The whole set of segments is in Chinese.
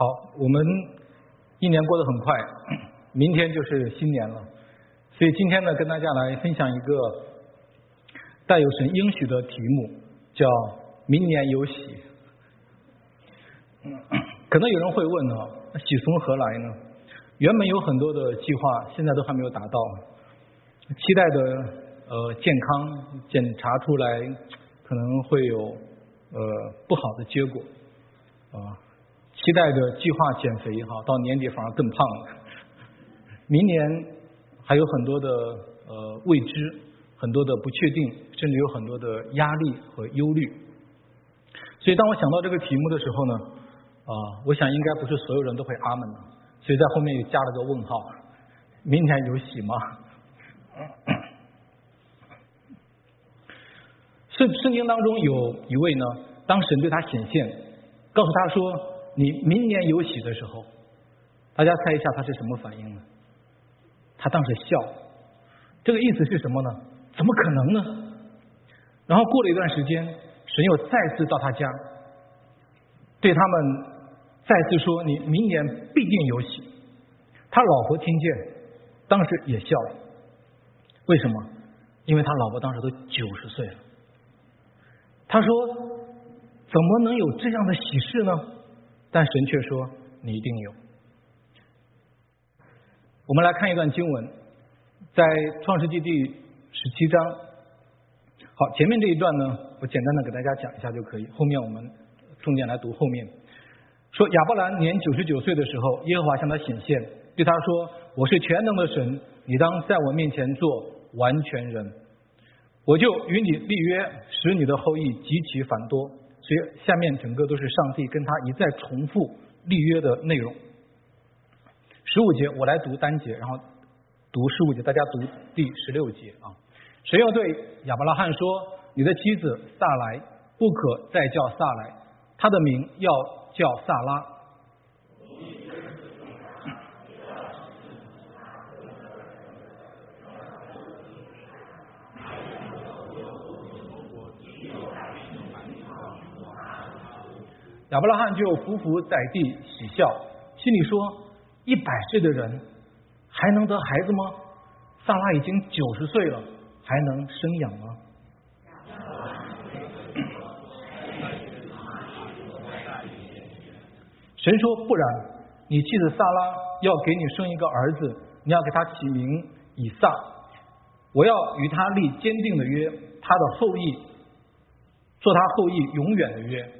好，我们一年过得很快，明天就是新年了，所以今天呢，跟大家来分享一个带有神应许的题目，叫“明年有喜”。可能有人会问啊，喜从何来呢？原本有很多的计划，现在都还没有达到，期待的呃健康检查出来可能会有呃不好的结果啊。期待着计划减肥哈，到年底反而更胖了。明年还有很多的呃未知，很多的不确定，甚至有很多的压力和忧虑。所以当我想到这个题目的时候呢，啊，我想应该不是所有人都会阿门的，所以在后面又加了个问号。明年有喜吗？圣圣经当中有一位呢，当神对他显现，告诉他说。你明年有喜的时候，大家猜一下他是什么反应呢？他当时笑，这个意思是什么呢？怎么可能呢？然后过了一段时间，神又再次到他家，对他们再次说：“你明年必定有喜。”他老婆听见，当时也笑了。为什么？因为他老婆当时都九十岁了。他说：“怎么能有这样的喜事呢？”但神却说：“你一定有。”我们来看一段经文，在创世纪第十七章。好，前面这一段呢，我简单的给大家讲一下就可以。后面我们重点来读后面。说亚伯兰年九十九岁的时候，耶和华向他显现，对他说：“我是全能的神，你当在我面前做完全人，我就与你立约，使你的后裔极其繁多。”所以下面整个都是上帝跟他一再重复立约的内容。十五节我来读单节，然后读十五节，大家读第十六节啊。谁要对亚伯拉罕说：“你的妻子萨来不可再叫萨来，她的名要叫萨拉。”亚伯拉罕就伏伏在地喜笑，心里说：“一百岁的人还能得孩子吗？萨拉已经九十岁了，还能生养吗？”神说：“不然，你妻子萨拉要给你生一个儿子，你要给他起名以撒。我要与他立坚定的约，他的后裔做他后裔永远的约。”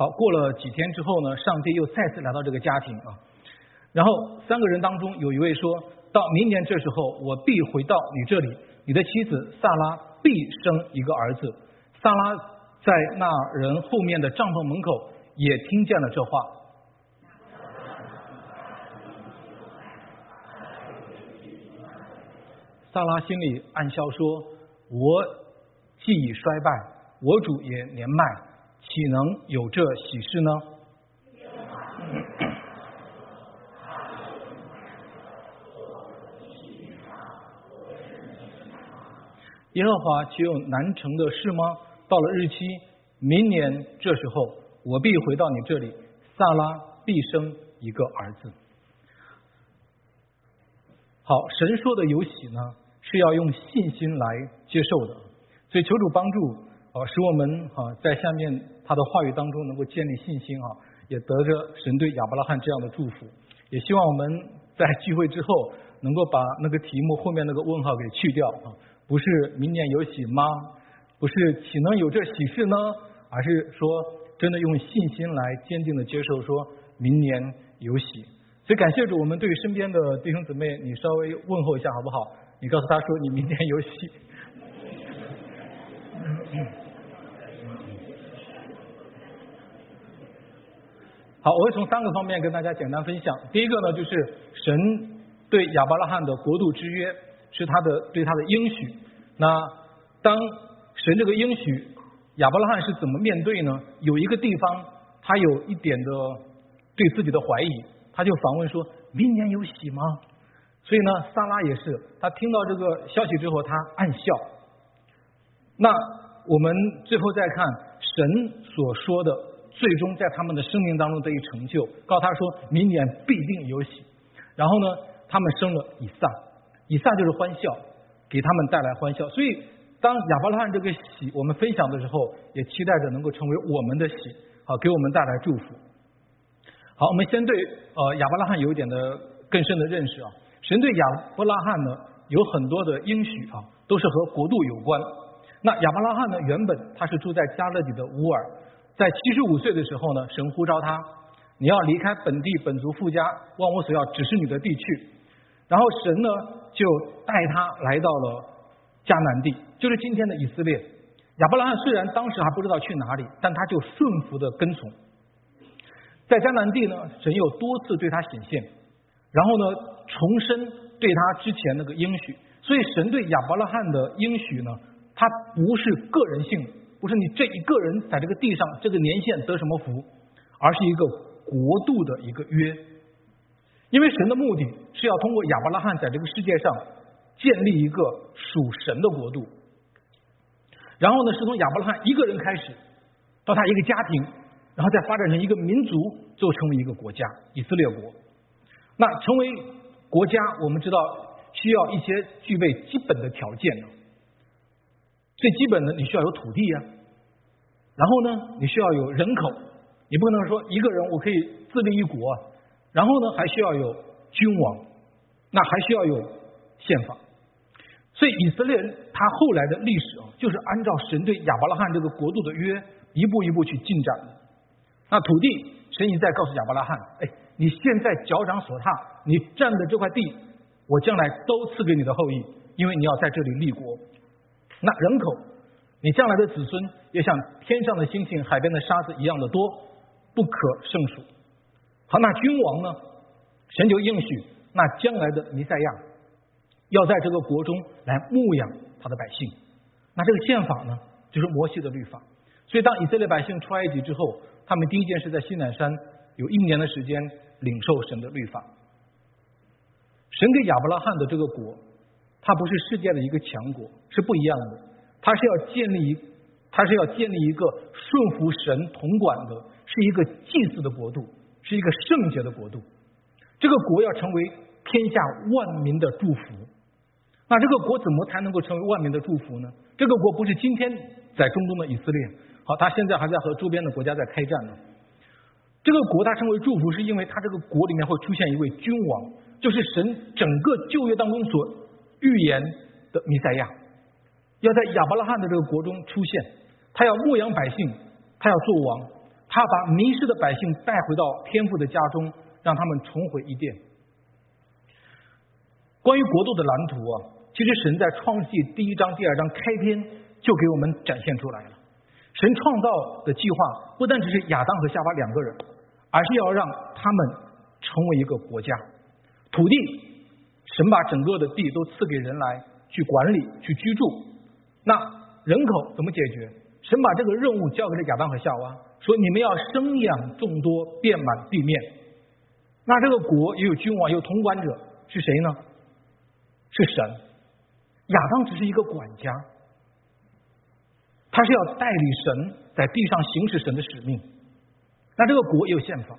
好，过了几天之后呢，上帝又再次来到这个家庭啊。然后三个人当中有一位说到明年这时候，我必回到你这里，你的妻子萨拉必生一个儿子。萨拉在那人后面的帐篷门口也听见了这话。萨拉心里暗笑说：“我既已衰败，我主也年迈。”岂能有这喜事呢？耶和华岂有难成的事吗？到了日期，明年这时候，我必回到你这里，萨拉必生一个儿子。好，神说的有喜呢，是要用信心来接受的，所以求主帮助。啊，使我们啊在下面他的话语当中能够建立信心啊，也得着神对亚伯拉罕这样的祝福。也希望我们 在聚会之后能够把那个题目后面那个问号给去掉啊，不是明年有喜吗？不是岂能有这喜事呢？而是说真的用信心来坚定的接受，说明年有喜。所以感谢主，我们对身边的弟兄姊妹，你稍微问候一下好不好？你告诉他说你明年有喜。好，我会从三个方面跟大家简单分享。第一个呢，就是神对亚伯拉罕的国度之约是他的对他的应许。那当神这个应许，亚伯拉罕是怎么面对呢？有一个地方他有一点的对自己的怀疑，他就反问说：“明年有喜吗？”所以呢，萨拉也是，他听到这个消息之后，他暗笑。那我们最后再看神所说的，最终在他们的生命当中得以成就，告诉他说明年必定有喜。然后呢，他们生了以撒，以撒就是欢笑，给他们带来欢笑。所以，当亚伯拉罕这个喜我们分享的时候，也期待着能够成为我们的喜，好给我们带来祝福。好，我们先对呃亚伯拉罕有一点的更深的认识啊。神对亚伯拉罕呢有很多的应许啊，都是和国度有关。那亚伯拉罕呢，原本他是住在加勒底的乌尔，在七十五岁的时候呢，神呼召他，你要离开本地本族富家，往我所要指示你的地去。然后神呢就带他来到了迦南地，就是今天的以色列。亚伯拉罕虽然当时还不知道去哪里，但他就顺服的跟从。在迦南地呢，神又多次对他显现，然后呢重申对他之前那个应许。所以神对亚伯拉罕的应许呢。它不是个人性，不是你这一个人在这个地上这个年限得什么福，而是一个国度的一个约。因为神的目的是要通过亚伯拉罕在这个世界上建立一个属神的国度，然后呢，是从亚伯拉罕一个人开始，到他一个家庭，然后再发展成一个民族，最后成为一个国家——以色列国。那成为国家，我们知道需要一些具备基本的条件。最基本的，你需要有土地呀，然后呢，你需要有人口，你不可能说一个人我可以自立一国，然后呢，还需要有君王，那还需要有宪法。所以以色列人他后来的历史啊，就是按照神对亚伯拉罕这个国度的约，一步一步去进展。那土地，神一再告诉亚伯拉罕，哎，你现在脚掌所踏，你占的这块地，我将来都赐给你的后裔，因为你要在这里立国。那人口，你将来的子孙也像天上的星星、海边的沙子一样的多，不可胜数。好，那君王呢？神就应许，那将来的弥赛亚要在这个国中来牧养他的百姓。那这个宪法呢，就是摩西的律法。所以，当以色列百姓出埃及之后，他们第一件事在西南山有一年的时间领受神的律法。神给亚伯拉罕的这个国。它不是世界的一个强国，是不一样的。它是要建立一，它是要建立一个顺服神统管的，是一个祭祀的国度，是一个圣洁的国度。这个国要成为天下万民的祝福。那这个国怎么才能够成为万民的祝福呢？这个国不是今天在中东的以色列，好，他现在还在和周边的国家在开战呢。这个国它成为祝福，是因为它这个国里面会出现一位君王，就是神整个旧约当中所。预言的弥赛亚要在亚伯拉罕的这个国中出现，他要牧养百姓，他要做王，他要把迷失的百姓带回到天父的家中，让他们重回伊甸。关于国度的蓝图啊，其实神在创世纪第一章、第二章开篇就给我们展现出来了。神创造的计划不单只是亚当和夏娃两个人，而是要让他们成为一个国家，土地。神把整个的地都赐给人来去管理、去居住。那人口怎么解决？神把这个任务交给了亚当和夏娃，说你们要生养众多，遍满地面。那这个国也有君王，有统管者，是谁呢？是神。亚当只是一个管家，他是要代理神在地上行使神的使命。那这个国也有宪法：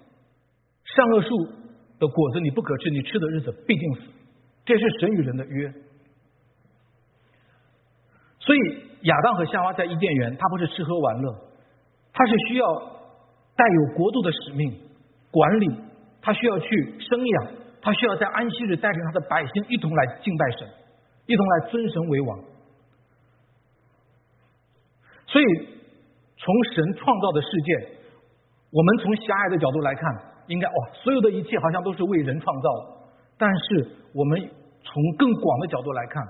善恶树的果子你不可吃，你吃的日子必定死。这是神与人的约，所以亚当和夏娃在伊甸园，他不是吃喝玩乐，他是需要带有国度的使命管理，他需要去生养，他需要在安息日带领他的百姓一同来敬拜神，一同来尊神为王。所以从神创造的世界，我们从狭隘的角度来看，应该哇，所有的一切好像都是为人创造的。但是我们从更广的角度来看，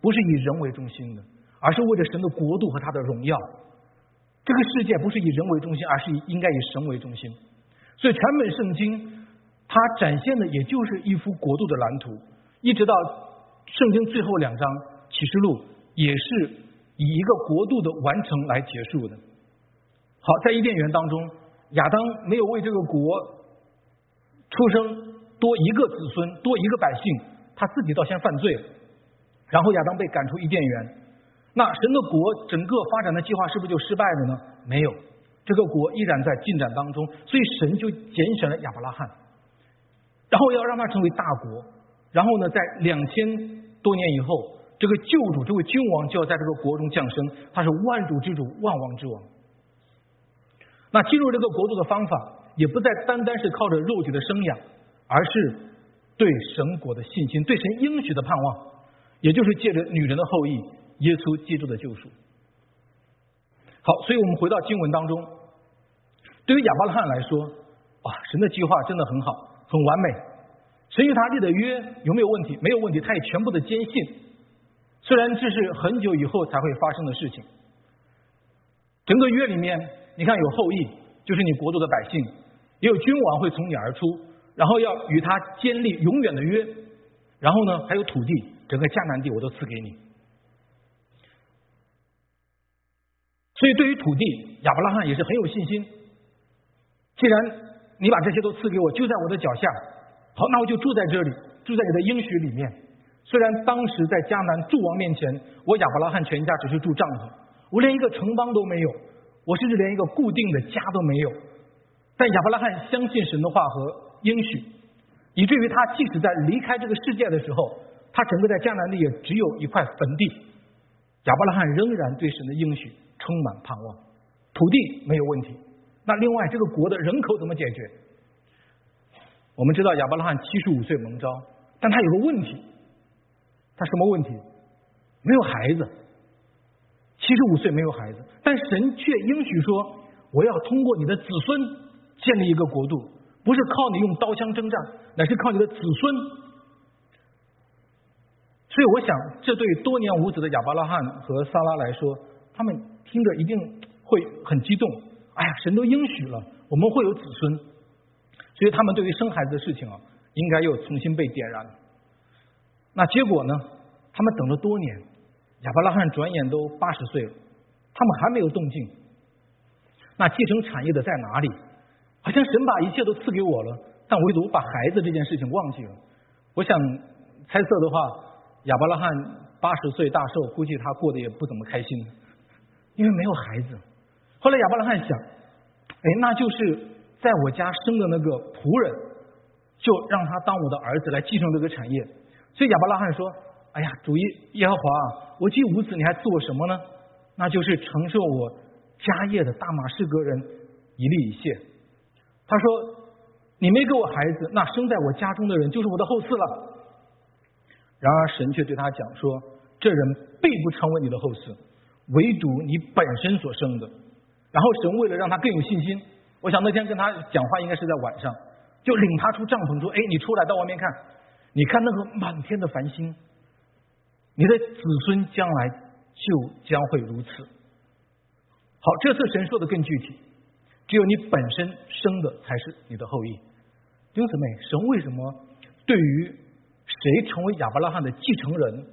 不是以人为中心的，而是为了神的国度和他的荣耀。这个世界不是以人为中心，而是以应该以神为中心。所以全本圣经它展现的也就是一幅国度的蓝图，一直到圣经最后两章启示录也是以一个国度的完成来结束的。好，在伊甸园当中，亚当没有为这个国出生。多一个子孙，多一个百姓，他自己倒先犯罪了，然后亚当被赶出伊甸园。那神的国整个发展的计划是不是就失败了呢？没有，这个国依然在进展当中。所以神就拣选了亚伯拉罕，然后要让他成为大国。然后呢，在两千多年以后，这个救主这位君王就要在这个国中降生，他是万主之主，万王之王。那进入这个国度的方法，也不再单单是靠着肉体的生养，而是对神国的信心，对神应许的盼望，也就是借着女人的后裔。耶稣基督的救赎。好，所以我们回到经文当中，对于亚伯拉罕来说，啊，神的计划真的很好，很完美。神与他立的约有没有问题？没有问题，他也全部的坚信。虽然这是很久以后才会发生的事情。整个约里面，你看有后裔，就是你国度的百姓，也有君王会从你而出，然后要与他建立永远的约，然后呢，还有土地，整个迦南地我都赐给你。所以，对于土地，亚伯拉罕也是很有信心。既然你把这些都赐给我，就在我的脚下，好，那我就住在这里，住在你的应许里面。虽然当时在迦南诸王面前，我亚伯拉罕全家只是住帐篷，我连一个城邦都没有，我甚至连一个固定的家都没有。但亚伯拉罕相信神的话和应许，以至于他即使在离开这个世界的时候，他整个在迦南地也只有一块坟地。亚伯拉罕仍然对神的应许。充满盼望，土地没有问题。那另外，这个国的人口怎么解决？我们知道亚伯拉罕七十五岁蒙召，但他有个问题，他什么问题？没有孩子。七十五岁没有孩子，但神却应许说：“我要通过你的子孙建立一个国度，不是靠你用刀枪征战，乃是靠你的子孙。”所以，我想，这对多年无子的亚伯拉罕和撒拉来说，他们。听着一定会很激动，哎呀，神都应许了，我们会有子孙，所以他们对于生孩子的事情啊，应该又重新被点燃。那结果呢？他们等了多年，亚伯拉罕转眼都八十岁了，他们还没有动静。那继承产业的在哪里？好像神把一切都赐给我了，但唯独把孩子这件事情忘记了。我想猜测的话，亚伯拉罕八十岁大寿，估计他过得也不怎么开心。因为没有孩子，后来亚伯拉罕想，哎，那就是在我家生的那个仆人，就让他当我的儿子来继承这个产业。所以亚伯拉罕说：“哎呀，主耶耶和华，我既无子，你还赐我什么呢？那就是承受我家业的大马士革人一利以谢。”他说：“你没给我孩子，那生在我家中的人就是我的后嗣了。”然而神却对他讲说：“这人并不成为你的后嗣。”唯独你本身所生的，然后神为了让他更有信心，我想那天跟他讲话应该是在晚上，就领他出帐篷说：“哎，你出来到外面看，你看那个满天的繁星，你的子孙将来就将会如此。”好，这次神说的更具体，只有你本身生的才是你的后裔。弟兄姊妹，神为什么对于谁成为亚伯拉罕的继承人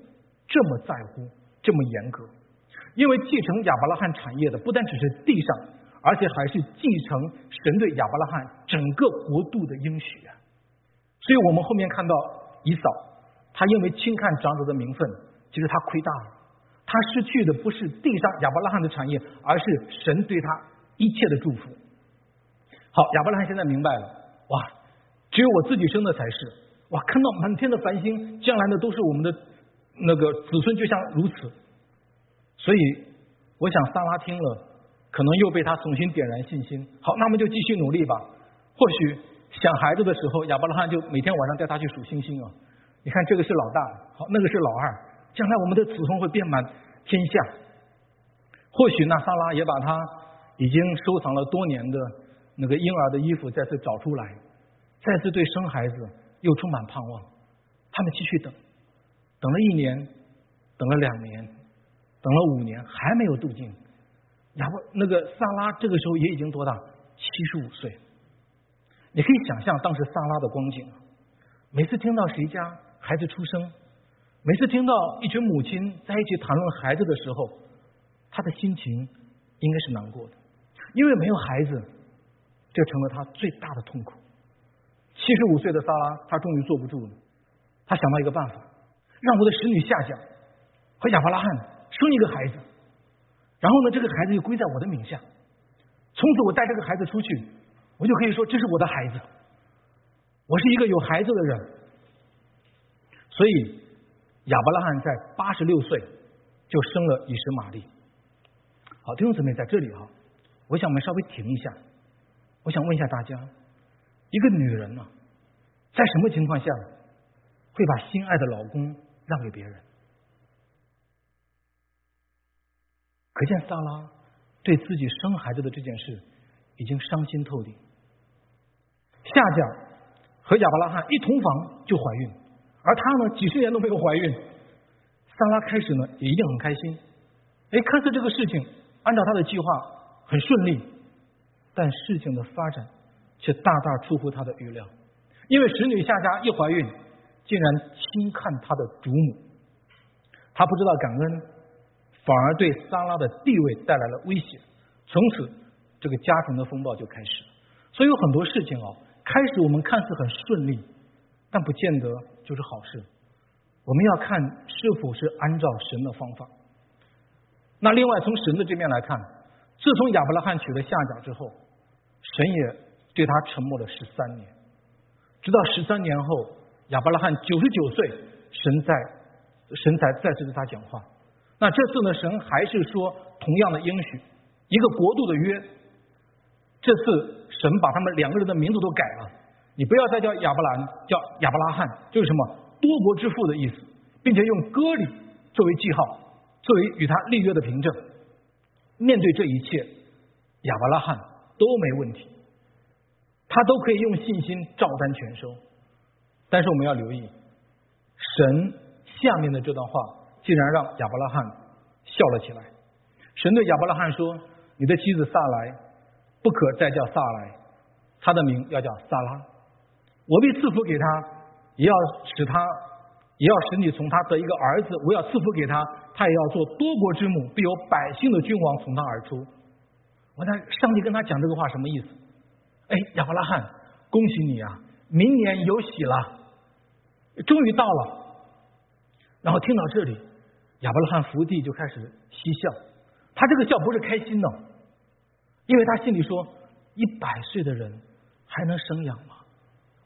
这么在乎，这么严格？因为继承亚伯拉罕产业的不单只是地上，而且还是继承神对亚伯拉罕整个国度的应许啊！所以我们后面看到以扫，他因为轻看长子的名分，其实他亏大了。他失去的不是地上亚伯拉罕的产业，而是神对他一切的祝福。好，亚伯拉罕现在明白了，哇，只有我自己生的才是哇！看到满天的繁星，将来的都是我们的那个子孙，就像如此。所以，我想萨拉听了，可能又被他重新点燃信心。好，那么就继续努力吧。或许想孩子的时候，亚伯拉罕就每天晚上带他去数星星啊。你看，这个是老大，好，那个是老二，将来我们的子孙会遍满天下。或许那萨拉也把他已经收藏了多年的那个婴儿的衣服再次找出来，再次对生孩子又充满盼望。他们继续等，等了一年，等了两年。等了五年还没有动静，然后那个萨拉这个时候也已经多大？七十五岁。你可以想象当时萨拉的光景，每次听到谁家孩子出生，每次听到一群母亲在一起谈论孩子的时候，他的心情应该是难过的，因为没有孩子，这成了他最大的痛苦。七十五岁的萨拉，他终于坐不住了，他想到一个办法，让我的使女下降和亚伯拉罕生一个孩子，然后呢，这个孩子就归在我的名下。从此，我带这个孩子出去，我就可以说这是我的孩子。我是一个有孩子的人，所以亚伯拉罕在八十六岁就生了以实玛利。好，弟兄姊妹，在这里哈，我想我们稍微停一下，我想问一下大家，一个女人呢，在什么情况下会把心爱的老公让给别人？可见萨拉对自己生孩子的这件事已经伤心透顶。夏家和亚伯拉罕一同房就怀孕，而她呢几十年都没有怀孕。萨拉开始呢也一定很开心，哎，看似这个事情按照他的计划很顺利，但事情的发展却大大出乎他的预料，因为使女夏家一怀孕，竟然轻看他的主母，他不知道感恩，反而对萨拉的地位带来了威胁，从此这个家庭的风暴就开始了。所以有很多事情哦。开始我们看似很顺利，但不见得就是好事。我们要看是否是按照神的方法。那另外从神的这边来看，自从亚伯拉罕娶了夏甲之后，神也对他沉默了十三年，直到十三年后，亚伯拉罕九十九岁，神在神才再次对他讲话。那这次呢，神还是说同样的应许，一个国度的约。这次。神把他们两个人的名字都改了，你不要再叫亚伯兰，叫亚伯拉罕，就是什么多国之父的意思，并且用割礼作为记号，作为与他立约的凭证。面对这一切，亚伯拉罕都没问题，他都可以用信心照单全收。但是我们要留意，神下面的这段话竟然让亚伯拉罕笑了起来。神对亚伯拉罕说：“你的妻子萨来。”不可再叫萨来，他的名要叫萨拉。我必赐福给他，也要使他，也要使你从他得一个儿子。我要赐福给他，他也要做多国之母，必有百姓的君王从他而出。我那上帝跟他讲这个话什么意思？哎，亚伯拉罕，恭喜你啊，明年有喜了，终于到了。然后听到这里，亚伯拉罕伏地就开始嬉笑，他这个笑不是开心的。因为他心里说：“一百岁的人还能生养吗？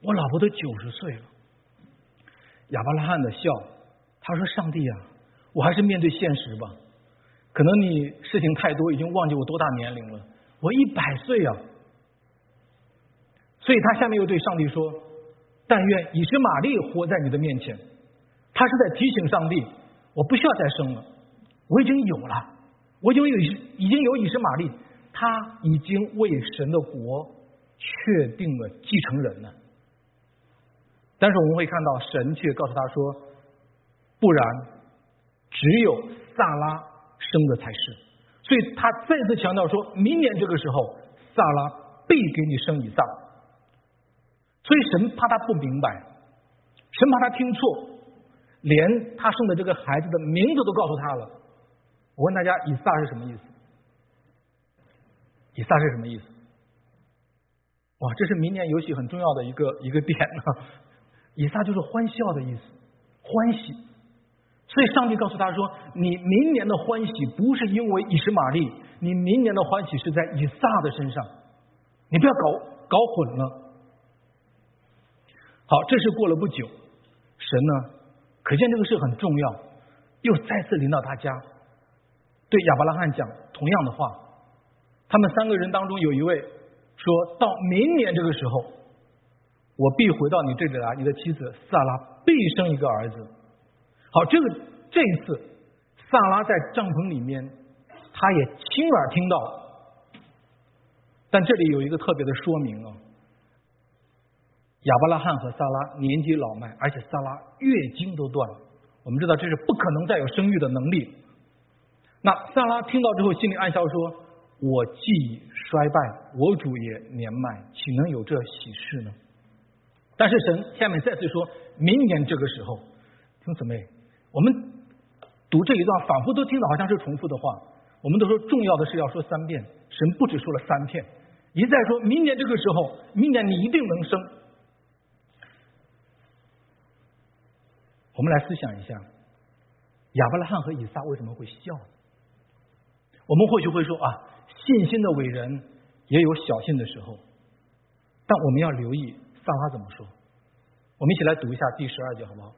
我老婆都九十岁了。”亚伯拉罕的笑，他说：“上帝啊，我还是面对现实吧。可能你事情太多，已经忘记我多大年龄了。我一百岁啊！”所以他下面又对上帝说：“但愿以实玛利活在你的面前。”他是在提醒上帝：“我不需要再生了，我已经有了，我已经有已经有以实玛利。”他已经为神的国确定了继承人了，但是我们会看到神却告诉他说：“不然，只有萨拉生的才是。”所以他再次强调说：“明年这个时候，萨拉必给你生以撒。”所以神怕他不明白，神怕他听错，连他生的这个孩子的名字都告诉他了。我问大家，以撒是什么意思？以撒是什么意思？哇，这是明年游戏很重要的一个一个点呢。以撒就是欢笑的意思，欢喜。所以上帝告诉他说：“你明年的欢喜不是因为以实玛利，你明年的欢喜是在以撒的身上。你不要搞搞混了。”好，这是过了不久，神呢，可见这个事很重要，又再次领导大家对亚伯拉罕讲同样的话。他们三个人当中有一位说到明年这个时候，我必回到你这里来，你的妻子萨拉必生一个儿子。好，这个这一次萨拉在帐篷里面，他也亲耳听到。但这里有一个特别的说明啊，亚伯拉罕和萨拉年纪老迈，而且萨拉月经都断了，我们知道这是不可能再有生育的能力。那萨拉听到之后，心里暗笑说。我既已衰败，我主也年迈，岂能有这喜事呢？但是神下面再次说，明年这个时候，听姊妹，我们读这一段，仿佛都听到好像是重复的话。我们都说重要的是要说三遍，神不止说了三遍，一再说明年这个时候，明年你一定能生。我们来思想一下，亚伯拉罕和以撒为什么会笑？我们或许会说啊，信心的伟人也有小信的时候，但我们要留意撒拉怎么说。我们一起来读一下第十二节，好不好？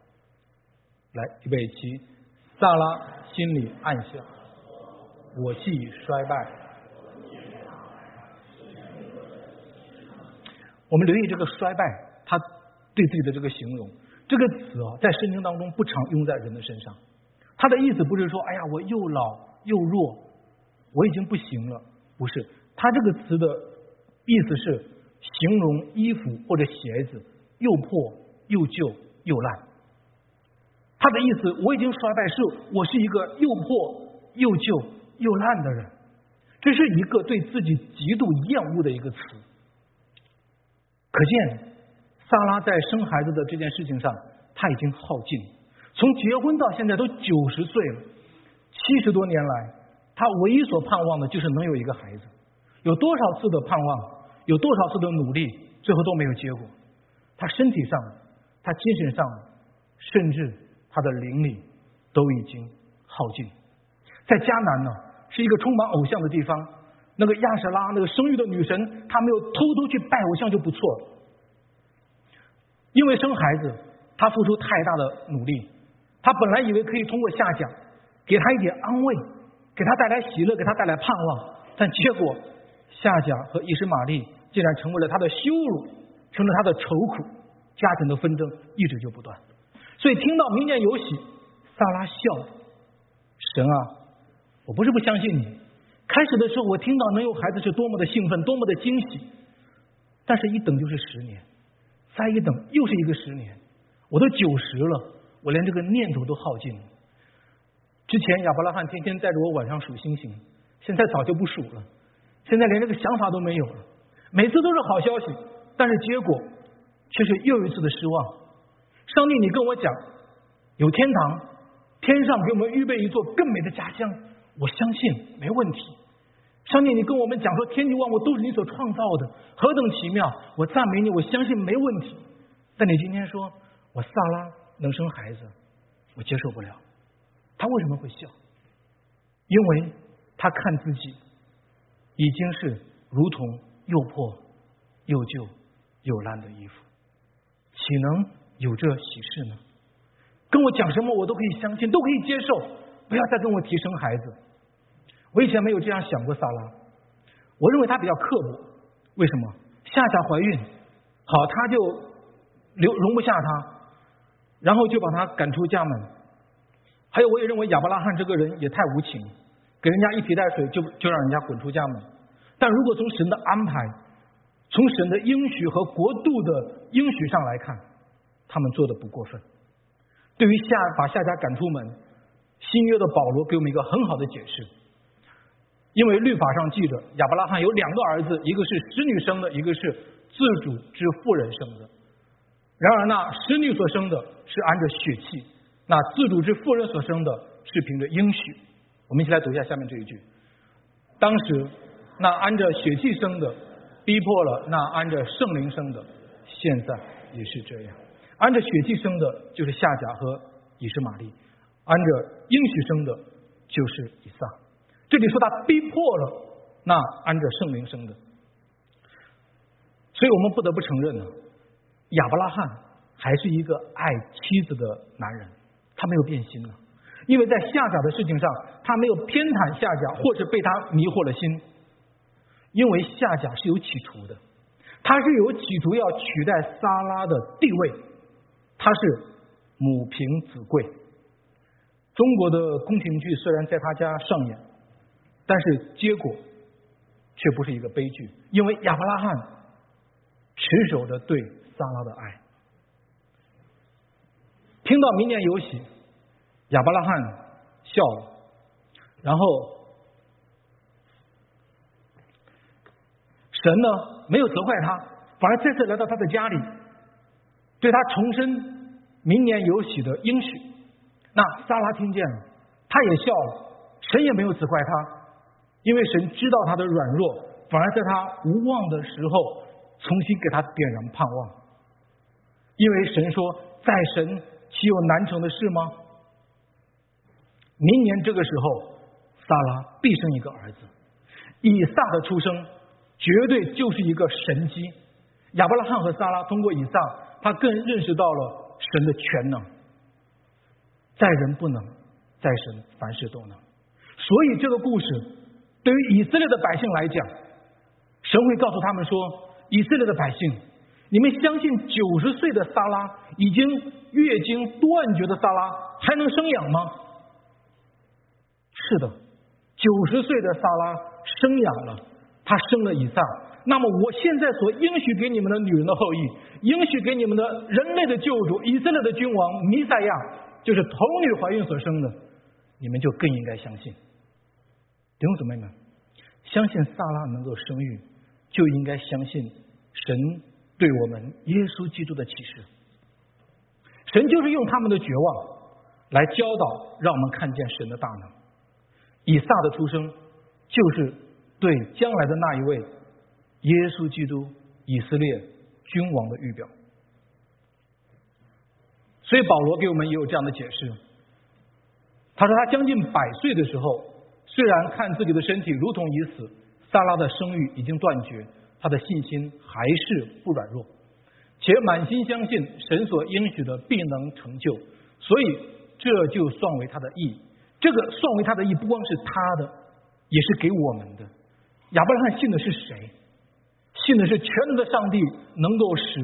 来，预备起，萨拉心里暗笑，我既衰败。我们留意这个衰败，他对自己的这个形容，这个词啊，在圣经当中不常用在人的身上。他的意思不是说，哎呀，我又老又弱，我已经不行了，不是。他这个词的意思是形容衣服或者鞋子又破又旧又烂。他的意思，我已经衰败，是我是一个又破又旧又烂的人。这是一个对自己极度厌恶的一个词。可见，萨拉在生孩子的这件事情上，他已经耗尽。从结婚到现在都九十岁了，七十多年来，他唯一所盼望的就是能有一个孩子。有多少次的盼望，有多少次的努力，最后都没有结果。他身体上，他精神上，甚至。他的灵力都已经耗尽，在迦南呢，是一个充满偶像的地方。那个亚舍拉，那个生育的女神，她没有偷偷去拜偶像就不错了。因为生孩子，她付出太大的努力。她本来以为可以通过下甲给她一点安慰，给她带来喜乐，给她带来盼望。但结果，夏甲和伊什玛利竟然成为了她的羞辱，成了她的愁苦。家庭的纷争一直就不断。所以听到明年有喜，萨拉笑。神啊，我不是不相信你。开始的时候我听到能有孩子是多么的兴奋，多么的惊喜。但是，一等就是十年，再一等又是一个十年。我都九十了，我连这个念头都耗尽了。之前亚伯拉罕天天带着我晚上数星星，现在早就不数了。现在连这个想法都没有了。每次都是好消息，但是结果却是又一次的失望。上帝，你跟我讲有天堂，天上给我们预备一座更美的家乡，我相信没问题。上帝，你跟我们讲说天地万物都是你所创造的，何等奇妙！我赞美你，我相信没问题。但你今天说我萨拉能生孩子，我接受不了。他为什么会笑？因为他看自己已经是如同又破又旧又烂的衣服，岂能？有这喜事呢？跟我讲什么我都可以相信，都可以接受。不要再跟我提生孩子。我以前没有这样想过萨拉。我认为他比较刻薄。为什么？夏夏怀孕，好他就留容不下他，然后就把他赶出家门。还有，我也认为亚伯拉罕这个人也太无情，给人家一皮带水就就让人家滚出家门。但如果从神的安排，从神的应许和国度的应许上来看。他们做的不过分。对于夏把夏家赶出门，新约的保罗给我们一个很好的解释。因为律法上记着，亚伯拉罕有两个儿子，一个是使女生的，一个是自主之妇人生的。然而，那使女所生的是按着血气，那自主之妇人所生的是凭着应许。我们一起来读一下下面这一句：当时那按着血气生的，逼迫了那按着圣灵生的，现在也是这样。按着血气生的，就是夏甲和以实玛利；按着应许生的，就是以撒。这里说他逼迫了那按着圣灵生的，所以我们不得不承认呢，亚伯拉罕还是一个爱妻子的男人，他没有变心了，因为在夏甲的事情上，他没有偏袒夏甲，或者被他迷惑了心，因为夏甲是有企图的，他是有企图要取代撒拉的地位。他是母凭子贵。中国的宫廷剧虽然在他家上演，但是结果却不是一个悲剧，因为亚伯拉罕持守着对撒拉的爱。听到明年有喜，亚伯拉罕笑了，然后神呢没有责怪他，反而再次来到他的家里。对他重申明年有喜的应许，那萨拉听见了，他也笑了，神也没有责怪他，因为神知道他的软弱，反而在他无望的时候重新给他点燃盼望，因为神说，在神岂有难成的事吗？明年这个时候，撒拉必生一个儿子。以撒的出生绝对就是一个神机。亚伯拉罕和撒拉通过以撒，他更认识到了神的全能，在人不能，在神凡事都能。所以这个故事对于以色列的百姓来讲，神会告诉他们说：以色列的百姓，你们相信九十岁的撒拉已经月经断绝的撒拉还能生养吗？是的，九十岁的撒拉生养了，他生了以撒。那么我现在所应许给你们的女人的后裔，应许给你们的人类的救主以色列的君王弥赛亚，就是童女怀孕所生的，你们就更应该相信。弟兄姊妹们，相信萨拉能够生育，就应该相信神对我们耶稣基督的启示。神就是用他们的绝望来教导，让我们看见神的大能。以撒的出生，就是对将来的那一位耶稣基督以色列君王的预表。所以保罗给我们也有这样的解释。他说他将近百岁的时候，虽然看自己的身体如同已死，萨拉的生育已经断绝，他的信心还是不软弱，且满心相信神所应许的必能成就，所以这就算为他的义。这个算为他的义，不光是他的，也是给我们的。亚伯拉罕信的是谁？信的是全能的上帝，能够使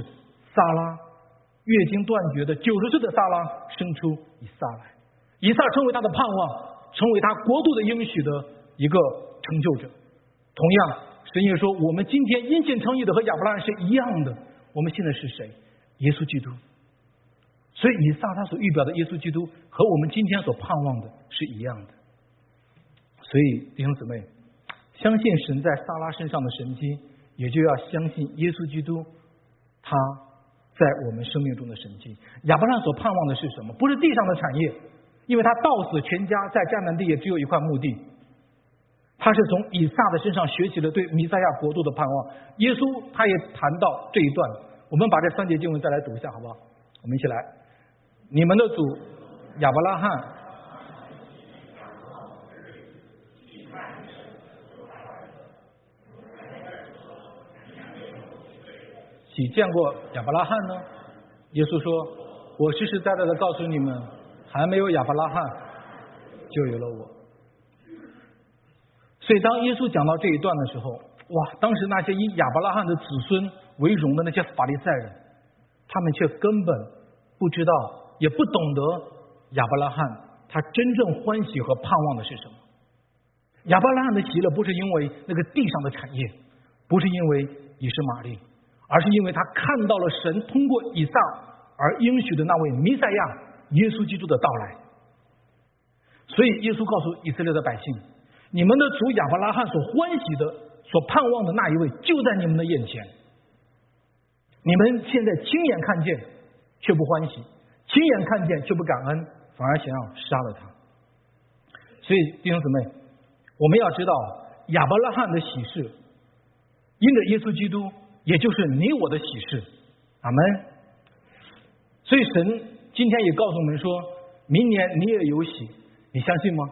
撒拉月经断绝的九十岁的撒拉生出以撒来，以撒成为他的盼望，成为他国度的应许的一个成就者。同样，神也说，我们今天因信称义的和亚伯拉罕是一样的。我们信的是谁？耶稣基督。所以，以撒他所预表的耶稣基督和我们今天所盼望的是一样的。所以，弟兄姊妹，相信神在撒拉身上的神迹，也就要相信耶稣基督他在我们生命中的神迹。亚伯拉罕所盼望的是什么？不是地上的产业，因为他到死全家在迦南地也只有一块墓地。他是从以撒的身上学习了对弥赛亚国度的盼望。耶稣他也谈到这一段，我们把这三节经文再来读一下，好不好？我们一起来。你们的主亚伯拉罕，岂见过亚伯拉罕呢？耶稣说：“我实实在在的告诉你们，还没有亚伯拉罕，就有了我。”所以，当耶稣讲到这一段的时候，哇！当时那些以亚伯拉罕的子孙为荣的那些法利赛人，他们却根本不知道。也不懂得亚伯拉罕他真正欢喜和盼望的是什么。亚伯拉罕的喜乐不是因为那个地上的产业，不是因为你是玛利，而是因为他看到了神通过以撒而应许的那位弥赛亚耶稣基督的到来。所以耶稣告诉以色列的百姓：“你们的主亚伯拉罕所欢喜的、所盼望的那一位就在你们的眼前。你们现在亲眼看见，却不欢喜。”亲眼看见却不感恩，反而想要杀了他。所以弟兄姊妹，我们要知道亚伯拉罕的喜事，因着耶稣基督，也就是你我的喜事。阿门。所以神今天也告诉我们说，明年你也有喜，你相信吗？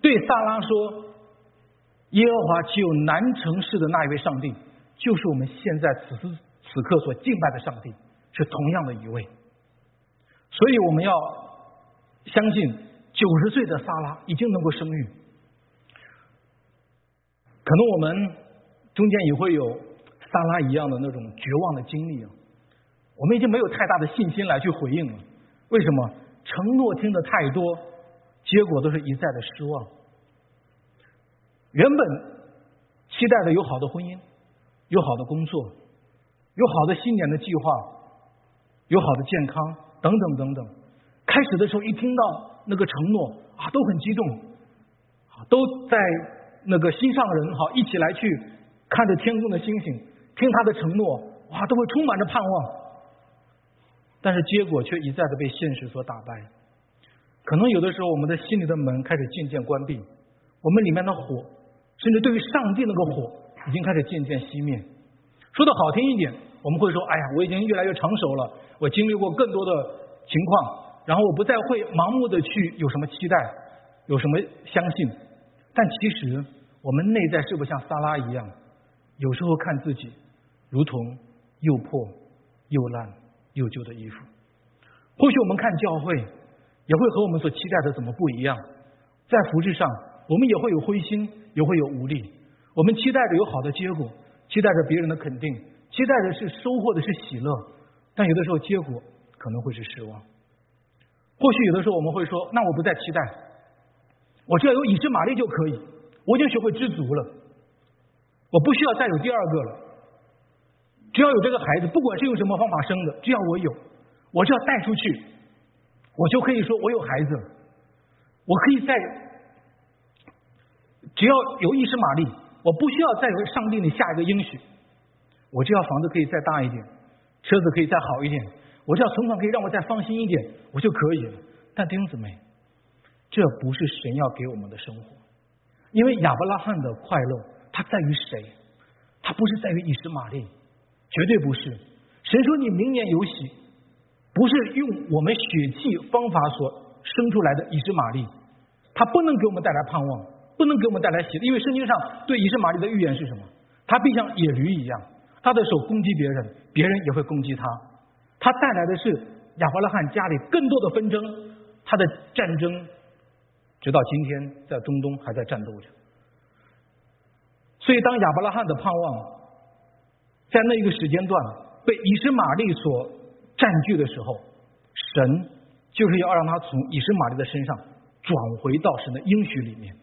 对萨拉说，耶和华岂有难成事的那一位上帝，就是我们现在此时此刻所敬拜的上帝。是同样的一位，所以我们要相信九十岁的萨拉已经能够生育。可能我们中间也会有萨拉一样的那种绝望的经历啊，我们已经没有太大的信心来去回应了。为什么？承诺听的太多，结果都是一再的失望。原本期待的有好的婚姻，有好的工作，有好的新年的计划。有好的健康等等等等，开始的时候一听到那个承诺啊，都很激动，都在那个心上人哈一起来去看着天空的星星，听他的承诺，哇，都会充满着盼望。但是结果却一再的被现实所打败。可能有的时候我们的心里的门开始渐渐关闭，我们里面的火，甚至对于上帝那个火，已经开始渐渐熄灭。说的好听一点。我们会说：“哎呀，我已经越来越成熟了，我经历过更多的情况，然后我不再会盲目的去有什么期待，有什么相信。”但其实我们内在是不是像萨拉一样，有时候看自己如同又破又烂又旧的衣服？或许我们看教会，也会和我们所期待的怎么不一样？在服饰上，我们也会有灰心，也会有无力。我们期待着有好的结果，期待着别人的肯定。期待的是收获的是喜乐，但有的时候结果可能会是失望。或许有的时候我们会说：“那我不再期待，我只要有以实玛利就可以，我已经学会知足了，我不需要再有第二个了。只要有这个孩子，不管是用什么方法生的，只要我有，我只要带出去，我就可以说我有孩子，我可以在只要有一实玛利，我不需要再有上帝的下一个应许。”我只要房子可以再大一点，车子可以再好一点，我只要存款可以让我再放心一点，我就可以了。但弟兄姊妹，这不是神要给我们的生活，因为亚伯拉罕的快乐，它在于谁？它不是在于以实玛利，绝对不是。神说你明年有喜，不是用我们血气方法所生出来的以实玛利，它不能给我们带来盼望，不能给我们带来喜，因为圣经上对以实玛利的预言是什么？他必像野驴一样。他的手攻击别人，别人也会攻击他。他带来的是亚伯拉罕家里更多的纷争，他的战争直到今天在中东还在战斗着。所以，当亚伯拉罕的盼望在那个时间段被以实玛利所占据的时候，神就是要让他从以实玛利的身上转回到神的应许里面。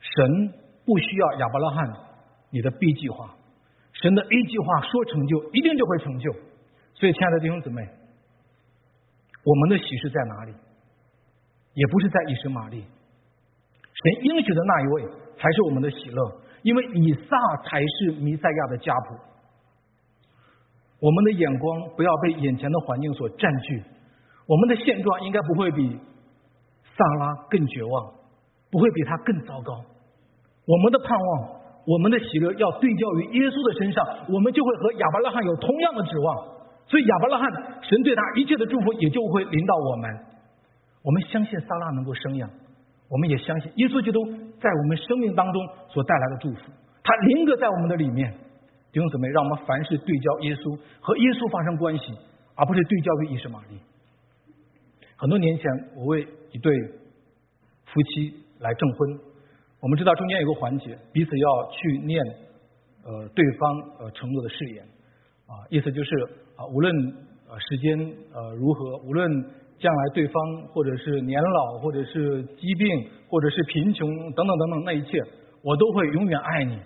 神不需要亚伯拉罕你的 B 计划。神的 A 计划说成就，一定就会成就。所以，亲爱的弟兄姊妹，我们的喜事在哪里？也不是在以实玛利，神应许的那一位才是我们的喜乐，因为以撒才是弥赛亚的家谱。我们的眼光不要被眼前的环境所占据，我们的现状应该不会比萨拉更绝望，不会比他更糟糕。我们的盼望。我们的喜乐要对焦于耶稣的身上，我们就会和亚伯拉罕有同样的指望。所以亚伯拉罕，神对他一切的祝福也就会临到我们。我们相信撒拉能够生养，我们也相信耶稣基督在我们生命当中所带来的祝福，他临格在我们的里面。弟兄姊妹，让我们凡事对焦耶稣，和耶稣发生关系，而不是对焦于以实玛利。很多年前，我为一对夫妻来证婚。我们知道中间有个环节，彼此要去念呃对方呃承诺的誓言啊，意思就是啊无论呃时间呃如何，无论将来对方或者是年老，或者是疾病，或者是贫穷等等等等那一切，我都会永远爱你，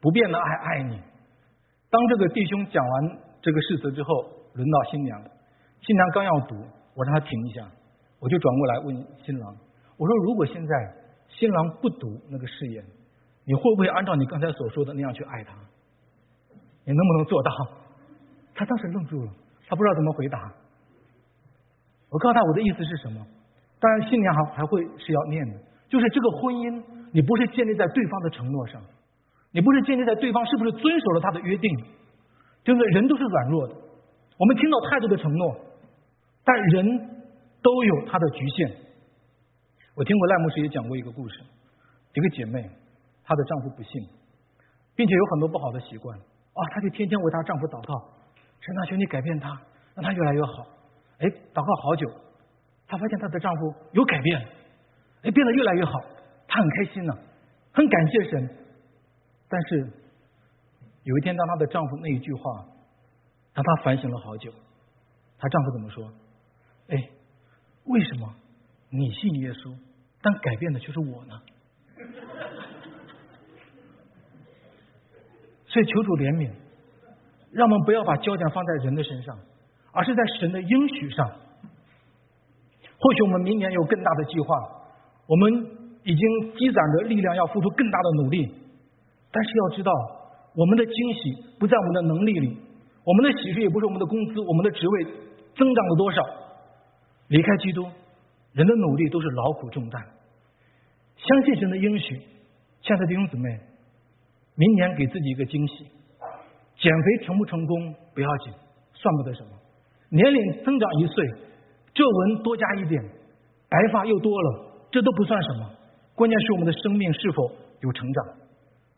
不变的爱爱你。当这个弟兄讲完这个誓词之后，轮到新娘，新娘刚要读，我让她停一下，我就转过来问新郎，我说如果现在。新郎不读那个誓言，你会不会按照你刚才所说的那样去爱他？你能不能做到？他当时愣住了，他不知道怎么回答。我告诉他我的意思是什么。当然，新娘还还会是要念的，就是这个婚姻，你不是建立在对方的承诺上，你不是建立在对方是不是遵守了他的约定，就是人都是软弱的，我们听到太多的承诺，但人都有他的局限。我听过赖牧师也讲过一个故事，一个姐妹，她的丈夫不幸，并且有很多不好的习惯，啊，她就天天为她丈夫祷告，神啊，求你改变他，让他越来越好。哎，祷告好久，她发现她的丈夫有改变，哎，变得越来越好，她很开心呢，很感谢神。但是有一天，当她的丈夫那一句话，让她反省了好久。她丈夫怎么说？哎，为什么你信耶稣？但改变的就是我呢，所以求主怜悯，让我们不要把焦点放在人的身上，而是在神的应许上。或许我们明年有更大的计划，我们已经积攒着力量，要付出更大的努力。但是要知道，我们的惊喜不在我们的能力里，我们的喜事也不是我们的工资，我们的职位增长了多少。离开基督。人的努力都是劳苦重担，相信神的应许，亲爱的弟兄姊妹，明年给自己一个惊喜，减肥成不成功不要紧，算不得什么。年龄增长一岁，皱纹多加一点，白发又多了，这都不算什么。关键是我们的生命是否有成长。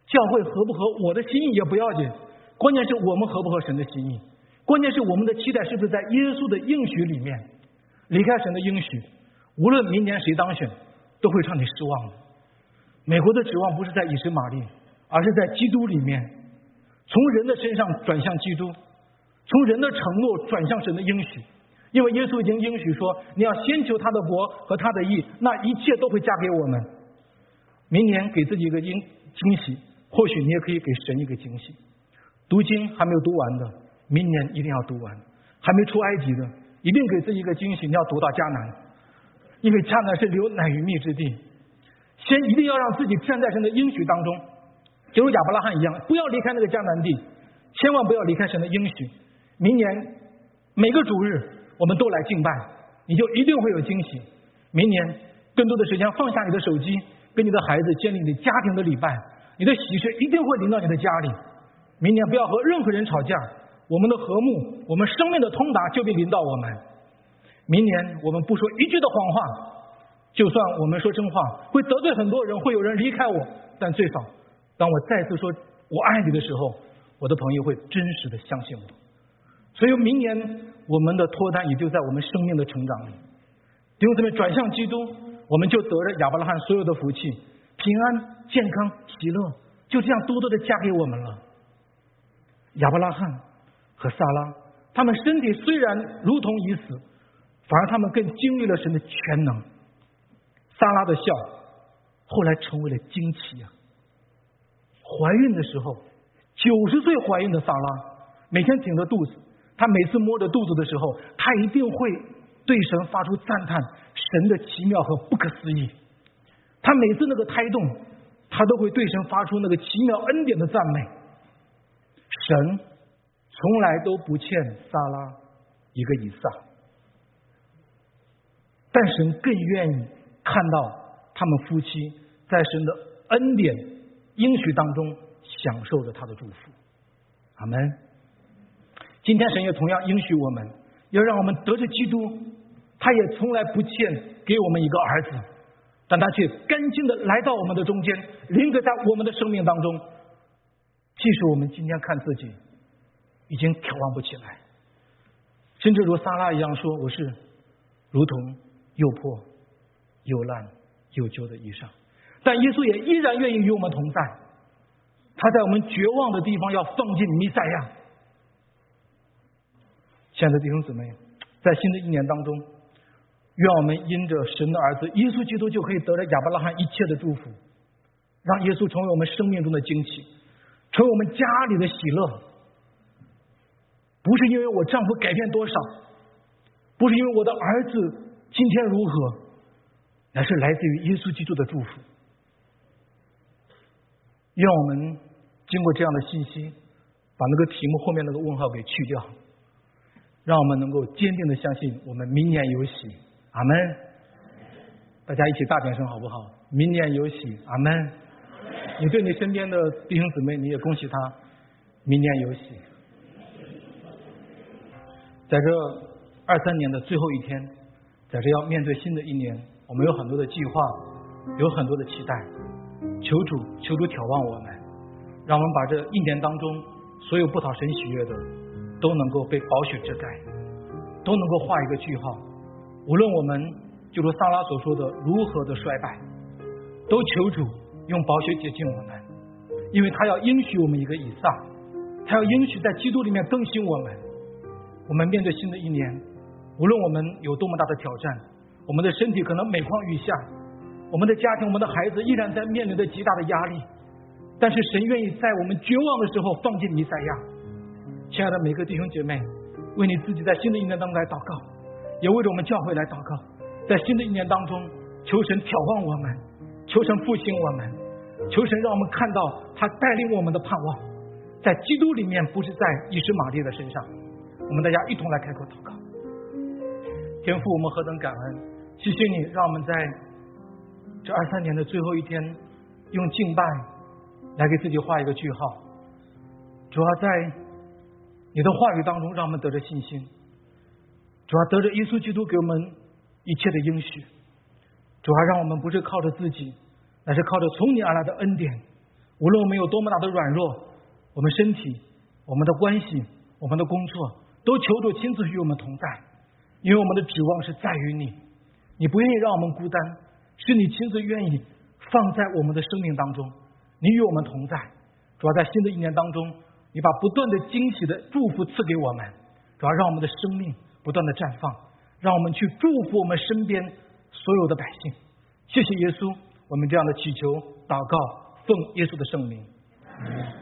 教会合不合我的心意也不要紧，关键是我们合不合神的心意。关键是我们的期待是不是在耶稣的应许里面？离开神的应许，无论明年谁当选，都会让你失望的。美国的指望不是在以实玛利，而是在基督里面，从人的身上转向基督，从人的承诺转向神的应许。因为耶稣已经应许说，你要先求他的国和他的义，那一切都会加给我们。明年给自己一个惊惊喜，或许你也可以给神一个惊喜。读经还没有读完的，明年一定要读完；还没出埃及的，一定给自己一个惊喜，你要读到迦南，因为迦南是流奶与蜜之地。先一定要让自己站在神的应许当中，就如亚伯拉罕一样，不要离开那个迦南地，千万不要离开神的应许。明年每个主日我们都来敬拜，你就一定会有惊喜。明年更多的时间放下你的手机，跟你的孩子建立你家庭的礼拜，你的喜事一定会临到你的家里。明年不要和任何人吵架，我们的和睦，我们生命的通达就会临到我们。明年我们不说一句的谎话。就算我们说真话，会得罪很多人，会有人离开我，但最少，当我再次说我爱你的时候，我的朋友会真实的相信我。所以明年我们的脱单也就在我们生命的成长里。弟兄姊妹转向基督，我们就得了亚伯拉罕所有的福气，平安、健康、喜乐，就这样多多的加给我们了。亚伯拉罕和萨拉，他们身体虽然如同已死，反而他们更经历了神的全能。萨拉的笑，后来成为了惊奇啊！怀孕的时候，九十岁怀孕的萨拉，每天挺着肚子，他每次摸着肚子的时候，他一定会对神发出赞叹，神的奇妙和不可思议。他每次那个胎动，他都会对神发出那个奇妙恩典的赞美。神从来都不欠萨拉一个以撒，但神更愿意。看到他们夫妻在神的恩典应许当中享受着他的祝福，阿门。今天神也同样应许我们，要让我们得着基督。他也从来不欠给我们一个儿子，但他却甘心的来到我们的中间，临格在我们的生命当中。即使我们今天看自己已经眺望不起来，甚至如撒拉一样说：“我是如同又破。”又烂又旧的衣裳，但耶稣也依然愿意与我们同在。他在我们绝望的地方要放进弥赛亚。亲爱的弟兄姊妹，在新的一年当中，愿我们因着神的儿子耶稣基督，就可以得到亚伯拉罕一切的祝福，让耶稣成为我们生命中的惊喜，成为我们家里的喜乐。不是因为我丈夫改变多少，不是因为我的儿子今天如何。乃是来自于耶稣基督的祝福。愿我们经过这样的信息，把那个题目后面那个问号给去掉，让我们能够坚定的相信，我们明年有喜。阿门。大家一起大点声好不好？明年有喜。阿门。你对你身边的弟兄姊妹，你也恭喜他，明年有喜。在这二三年的最后一天，在这要面对新的一年。我们有很多的计划，有很多的期待，求主，求主眺望我们，让我们把这一年当中所有不讨神喜悦的，都能够被宝血遮盖，都能够画一个句号。无论我们就如萨拉所说的如何的衰败，都求主用宝血洁净我们，因为他要应许我们一个以撒，他要应许在基督里面更新我们。我们面对新的一年，无论我们有多么大的挑战。我们的身体可能每况愈下，我们的家庭、我们的孩子依然在面临着极大的压力，但是神愿意在我们绝望的时候放进弥赛亚。亲爱的每个弟兄姐妹，为你自己在新的一年当中来祷告，也为着我们教会来祷告。在新的一年当中，求神眺望我们，求神复兴我们，求神让我们看到他带领我们的盼望，在基督里面，不是在以实玛利的身上。我们大家一同来开口祷告，天父，我们何等感恩。谢谢你，让我们在这二三年的最后一天，用敬拜来给自己画一个句号。主要在你的话语当中，让我们得着信心。主要得着耶稣基督给我们一切的应许。主要让我们不是靠着自己，乃是靠着从你而来的恩典。无论我们有多么大的软弱，我们身体、我们的关系、我们的工作，都求主亲自与我们同在，因为我们的指望是在于你。你不愿意让我们孤单，是你亲自愿意放在我们的生命当中。你与我们同在，主要在新的一年当中，你把不断的惊喜的祝福赐给我们，主要让我们的生命不断的绽放，让我们去祝福我们身边所有的百姓。谢谢耶稣，我们这样的祈求祷告，奉耶稣的圣名。